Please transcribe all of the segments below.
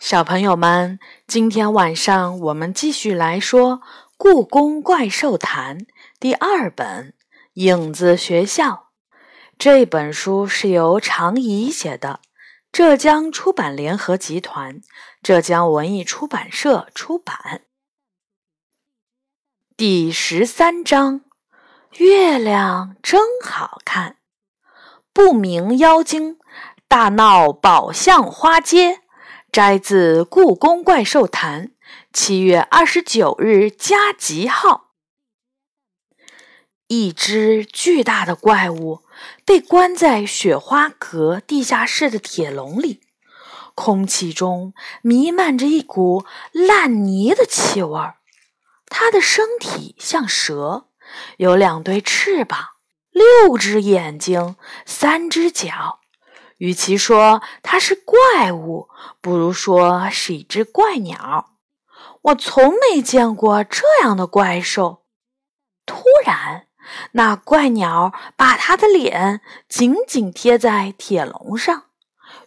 小朋友们，今天晚上我们继续来说《故宫怪兽谈》第二本《影子学校》。这本书是由常怡写的，浙江出版联合集团、浙江文艺出版社出版。第十三章：月亮真好看。不明妖精大闹宝相花街。摘自《故宫怪兽谈》，七月二十九日加急号。一只巨大的怪物被关在雪花阁地下室的铁笼里，空气中弥漫着一股烂泥的气味儿。它的身体像蛇，有两对翅膀，六只眼睛，三只脚。与其说它是怪物，不如说是一只怪鸟。我从没见过这样的怪兽。突然，那怪鸟把它的脸紧紧贴在铁笼上，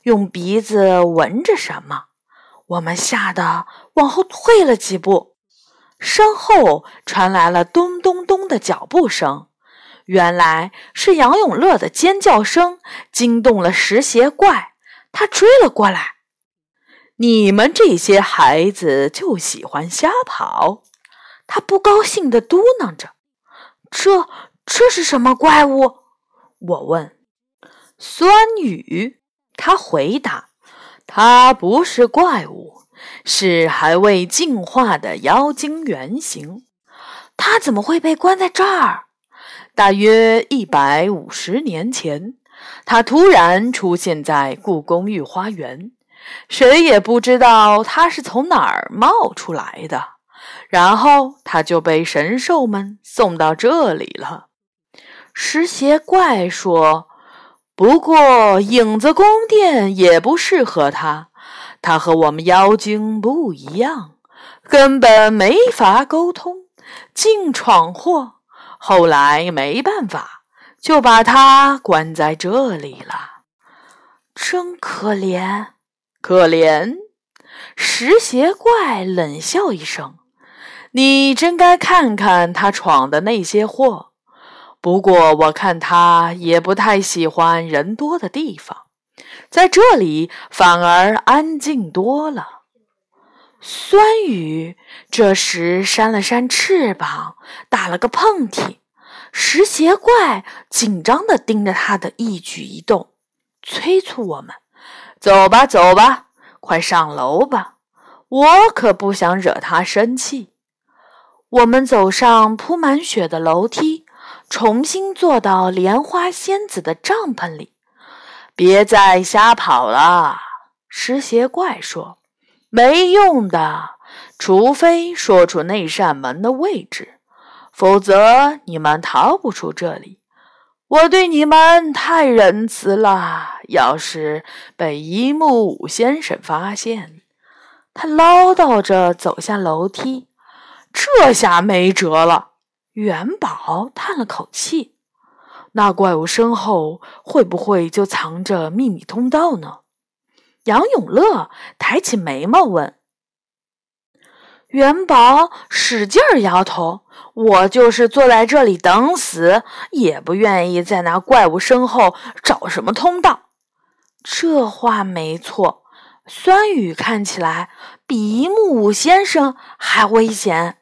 用鼻子闻着什么。我们吓得往后退了几步，身后传来了咚咚咚的脚步声。原来是杨永乐的尖叫声惊动了石鞋怪，他追了过来。你们这些孩子就喜欢瞎跑，他不高兴地嘟囔着。这这是什么怪物？我问。酸雨，他回答。它不是怪物，是还未进化的妖精原型。它怎么会被关在这儿？大约一百五十年前，他突然出现在故宫御花园，谁也不知道他是从哪儿冒出来的。然后他就被神兽们送到这里了。石鞋怪说：“不过影子宫殿也不适合他，他和我们妖精不一样，根本没法沟通，净闯祸。”后来没办法，就把他关在这里了。真可怜，可怜！石鞋怪冷笑一声：“你真该看看他闯的那些祸。不过我看他也不太喜欢人多的地方，在这里反而安静多了。”酸雨这时扇了扇翅膀，打了个喷嚏。石鞋怪紧张地盯着他的一举一动，催促我们：“走吧，走吧，快上楼吧！我可不想惹他生气。”我们走上铺满雪的楼梯，重新坐到莲花仙子的帐篷里。别再瞎跑了，石鞋怪说。没用的，除非说出那扇门的位置，否则你们逃不出这里。我对你们太仁慈了。要是被一木五先生发现，他唠叨着走下楼梯，这下没辙了。元宝叹了口气：“那怪物身后会不会就藏着秘密通道呢？”杨永乐抬起眉毛问：“元宝，使劲儿摇头。我就是坐在这里等死，也不愿意在那怪物身后找什么通道。”这话没错。酸雨看起来比一木五先生还危险。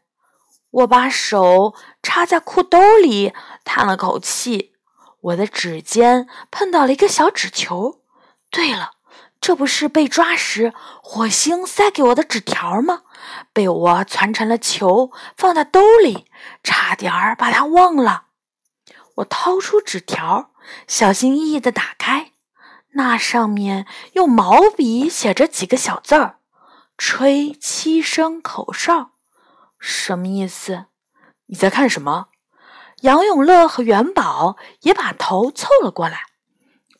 我把手插在裤兜里，叹了口气。我的指尖碰到了一个小纸球。对了。这不是被抓时火星塞给我的纸条吗？被我攒成了球，放在兜里，差点儿把它忘了。我掏出纸条，小心翼翼地打开，那上面用毛笔写着几个小字儿：“吹七声口哨。”什么意思？你在看什么？杨永乐和元宝也把头凑了过来。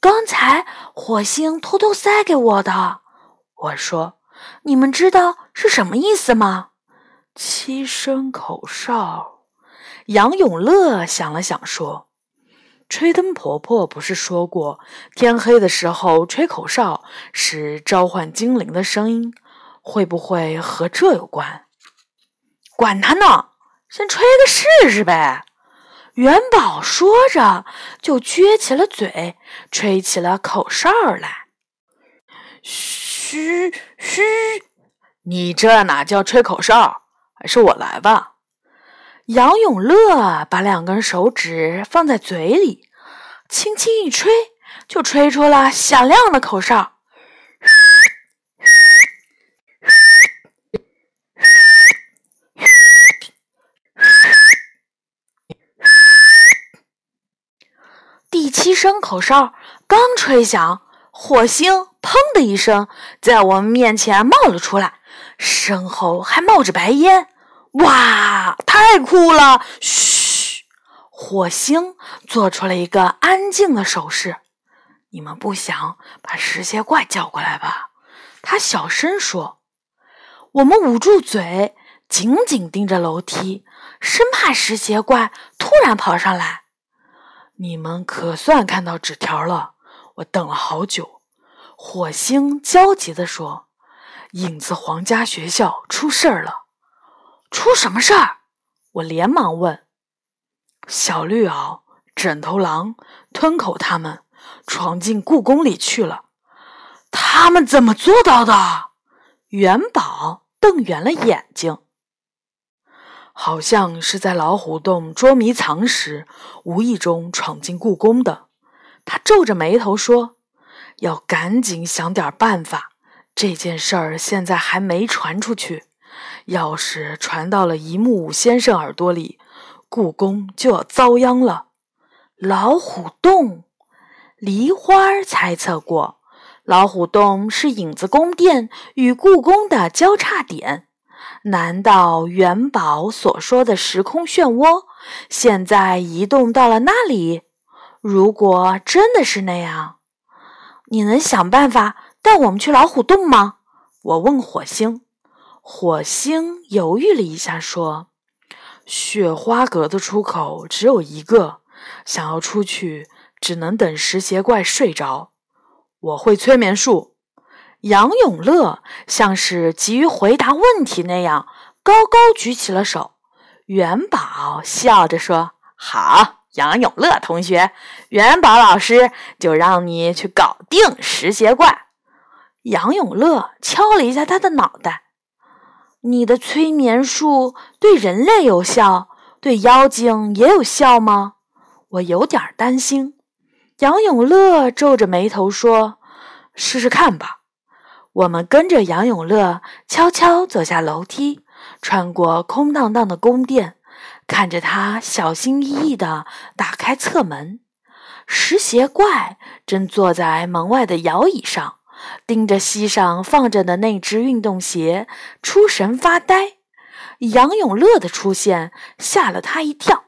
刚才火星偷偷塞给我的，我说：“你们知道是什么意思吗？”七声口哨。杨永乐想了想说：“吹灯婆婆不是说过，天黑的时候吹口哨是召唤精灵的声音？会不会和这有关？管他呢，先吹个试试呗。元宝说着，就撅起了嘴，吹起了口哨来。嘘嘘，你这哪叫吹口哨？还是我来吧。杨永乐把两根手指放在嘴里，轻轻一吹，就吹出了响亮的口哨。第七声口哨刚吹响，火星“砰”的一声在我们面前冒了出来，身后还冒着白烟。哇，太酷了！嘘，火星做出了一个安静的手势。你们不想把石鞋怪叫过来吧？他小声说。我们捂住嘴，紧紧盯着楼梯，生怕石鞋怪突然跑上来。你们可算看到纸条了，我等了好久。火星焦急地说：“影子皇家学校出事儿了，出什么事儿？”我连忙问。小绿袄、枕头狼、吞口他们闯进故宫里去了，他们怎么做到的？元宝瞪圆了眼睛。好像是在老虎洞捉迷藏时，无意中闯进故宫的。他皱着眉头说：“要赶紧想点办法。这件事儿现在还没传出去，要是传到了一木五先生耳朵里，故宫就要遭殃了。”老虎洞，梨花猜测过，老虎洞是影子宫殿与故宫的交叉点。难道元宝所说的时空漩涡现在移动到了那里？如果真的是那样，你能想办法带我们去老虎洞吗？我问火星。火星犹豫了一下，说：“雪花阁的出口只有一个，想要出去，只能等石鞋怪睡着。我会催眠术。”杨永乐像是急于回答问题那样，高高举起了手。元宝笑着说：“好，杨永乐同学，元宝老师就让你去搞定石鞋怪。”杨永乐敲了一下他的脑袋：“你的催眠术对人类有效，对妖精也有效吗？”我有点担心。杨永乐皱着眉头说：“试试看吧。”我们跟着杨永乐悄悄走下楼梯，穿过空荡荡的宫殿，看着他小心翼翼地打开侧门。石鞋怪正坐在门外的摇椅上，盯着膝上放着的那只运动鞋出神发呆。杨永乐的出现吓了他一跳：“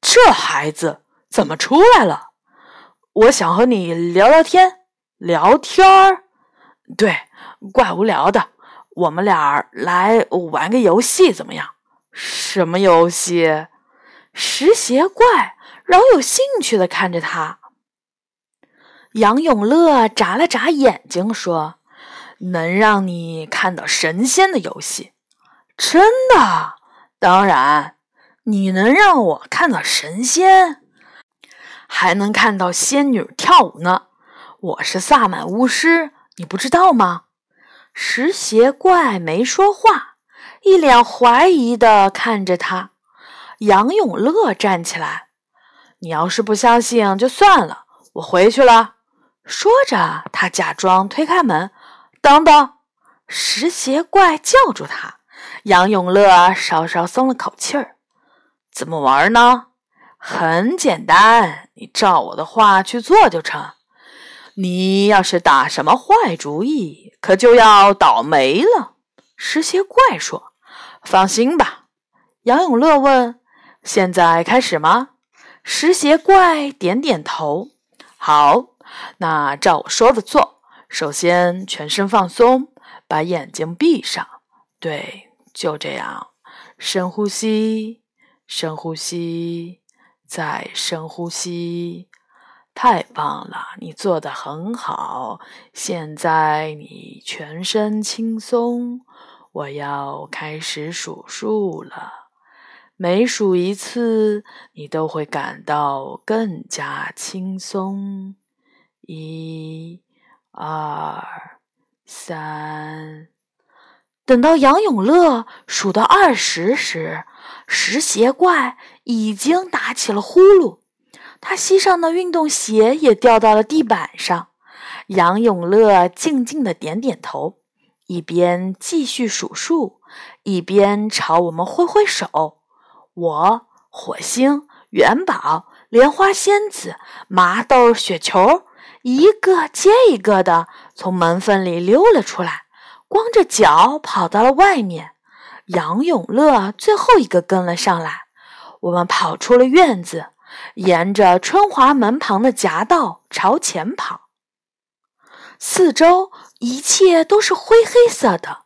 这孩子怎么出来了？我想和你聊聊天，聊天儿。对。”怪无聊的，我们俩来玩个游戏怎么样？什么游戏？石鞋怪饶有兴趣的看着他。杨永乐眨了眨眼睛说：“能让你看到神仙的游戏，真的？当然，你能让我看到神仙，还能看到仙女跳舞呢。我是萨满巫师，你不知道吗？”石鞋怪没说话，一脸怀疑的看着他。杨永乐站起来：“你要是不相信，就算了，我回去了。”说着，他假装推开门。“等等！”石鞋怪叫住他。杨永乐稍稍松了口气儿：“怎么玩呢？很简单，你照我的话去做就成。”你要是打什么坏主意，可就要倒霉了。”石鞋怪说。“放心吧。”杨永乐问，“现在开始吗？”石鞋怪点点头。“好，那照我说的做。首先，全身放松，把眼睛闭上。对，就这样。深呼吸，深呼吸，再深呼吸。”太棒了，你做的很好。现在你全身轻松，我要开始数数了。每数一次，你都会感到更加轻松。一、二、三。等到杨永乐数到二十时，石鞋怪已经打起了呼噜，他膝上的运动鞋也掉到了地板上。杨永乐静静的点点头，一边继续数数，一边朝我们挥挥手。我、火星、元宝、莲花仙子、麻豆、雪球，一个接一个的从门缝里溜了出来。光着脚跑到了外面，杨永乐最后一个跟了上来。我们跑出了院子，沿着春华门旁的夹道朝前跑。四周一切都是灰黑色的，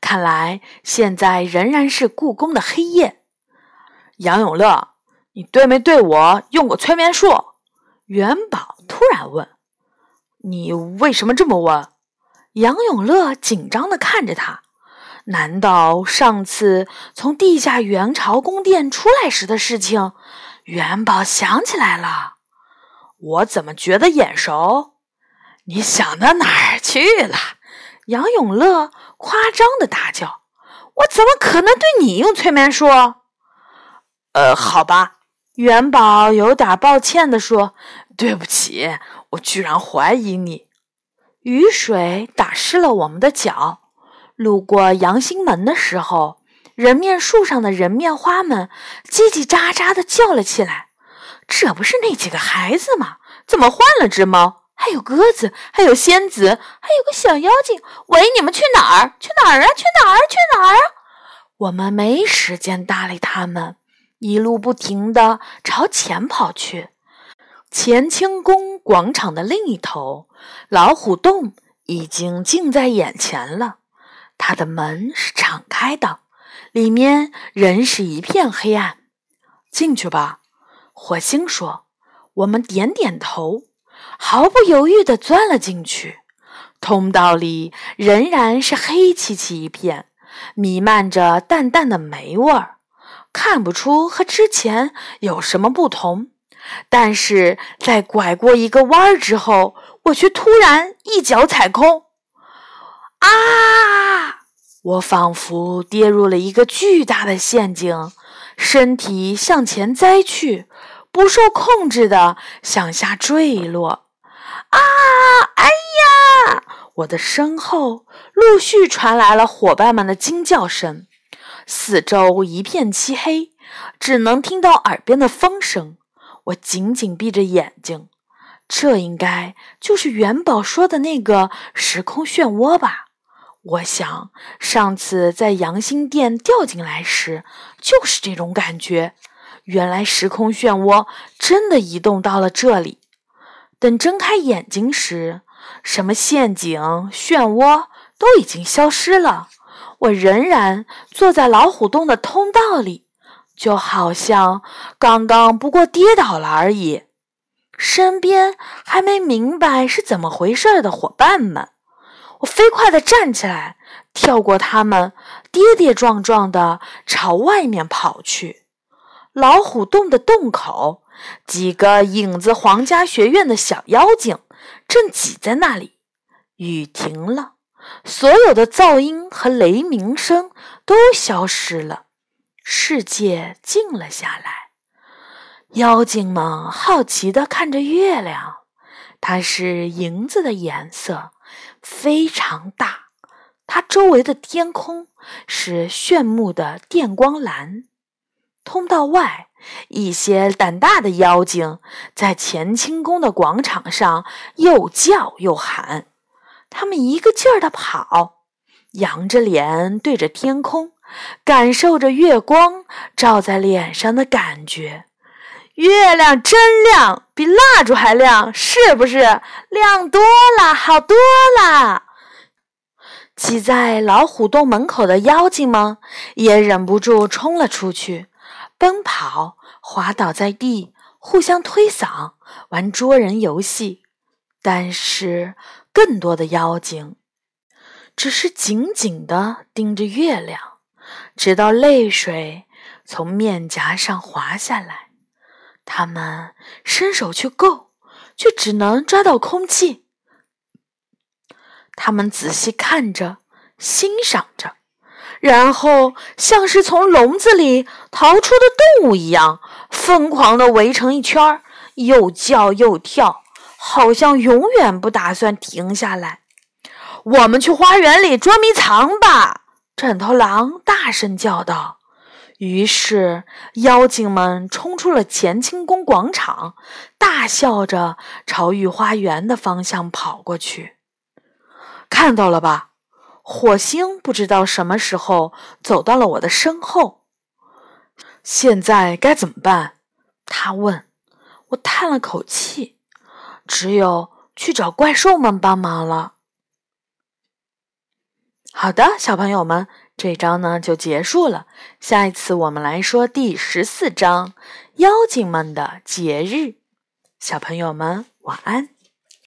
看来现在仍然是故宫的黑夜。杨永乐，你对没对我用过催眠术？元宝突然问。你为什么这么问？杨永乐紧张地看着他，难道上次从地下元朝宫殿出来时的事情，元宝想起来了？我怎么觉得眼熟？你想到哪儿去了？杨永乐夸张的大叫：“我怎么可能对你用催眠术？”呃，好吧，元宝有点抱歉地说：“对不起，我居然怀疑你。”雨水打湿了我们的脚。路过阳兴门的时候，人面树上的人面花们叽叽喳喳地叫了起来。这不是那几个孩子吗？怎么换了只猫？还有鸽子，还有仙子，还有个小妖精。喂，你们去哪儿？去哪儿啊？去哪儿？去哪儿啊？我们没时间搭理他们，一路不停地朝前跑去。乾清宫广场的另一头，老虎洞已经近在眼前了。它的门是敞开的，里面仍是一片黑暗。进去吧，火星说。我们点点头，毫不犹豫地钻了进去。通道里仍然是黑漆漆一片，弥漫着淡淡的霉味儿，看不出和之前有什么不同。但是在拐过一个弯儿之后，我却突然一脚踩空，啊！我仿佛跌入了一个巨大的陷阱，身体向前栽去，不受控制的向下坠落。啊！哎呀！我的身后陆续传来了伙伴们的惊叫声，四周一片漆黑，只能听到耳边的风声。我紧紧闭着眼睛，这应该就是元宝说的那个时空漩涡吧？我想上次在阳兴殿掉进来时就是这种感觉。原来时空漩涡真的移动到了这里。等睁开眼睛时，什么陷阱、漩涡都已经消失了。我仍然坐在老虎洞的通道里。就好像刚刚不过跌倒了而已，身边还没明白是怎么回事的伙伴们，我飞快地站起来，跳过他们，跌跌撞撞地朝外面跑去。老虎洞的洞口，几个影子皇家学院的小妖精正挤在那里。雨停了，所有的噪音和雷鸣声都消失了。世界静了下来，妖精们好奇地看着月亮，它是银子的颜色，非常大。它周围的天空是炫目的电光蓝。通道外，一些胆大的妖精在乾清宫的广场上又叫又喊，他们一个劲儿地跑，仰着脸对着天空。感受着月光照在脸上的感觉，月亮真亮，比蜡烛还亮，是不是？亮多了，好多了。挤在老虎洞门口的妖精们也忍不住冲了出去，奔跑、滑倒在地，互相推搡，玩捉人游戏。但是，更多的妖精。只是紧紧地盯着月亮，直到泪水从面颊上滑下来。他们伸手去够，却只能抓到空气。他们仔细看着，欣赏着，然后像是从笼子里逃出的动物一样，疯狂地围成一圈，又叫又跳，好像永远不打算停下来。我们去花园里捉迷藏吧！枕头狼大声叫道。于是，妖精们冲出了乾清宫广场，大笑着朝御花园的方向跑过去。看到了吧？火星不知道什么时候走到了我的身后。现在该怎么办？他问。我叹了口气，只有去找怪兽们帮忙了。好的，小朋友们，这章呢就结束了。下一次我们来说第十四章《妖精们的节日》。小朋友们，晚安。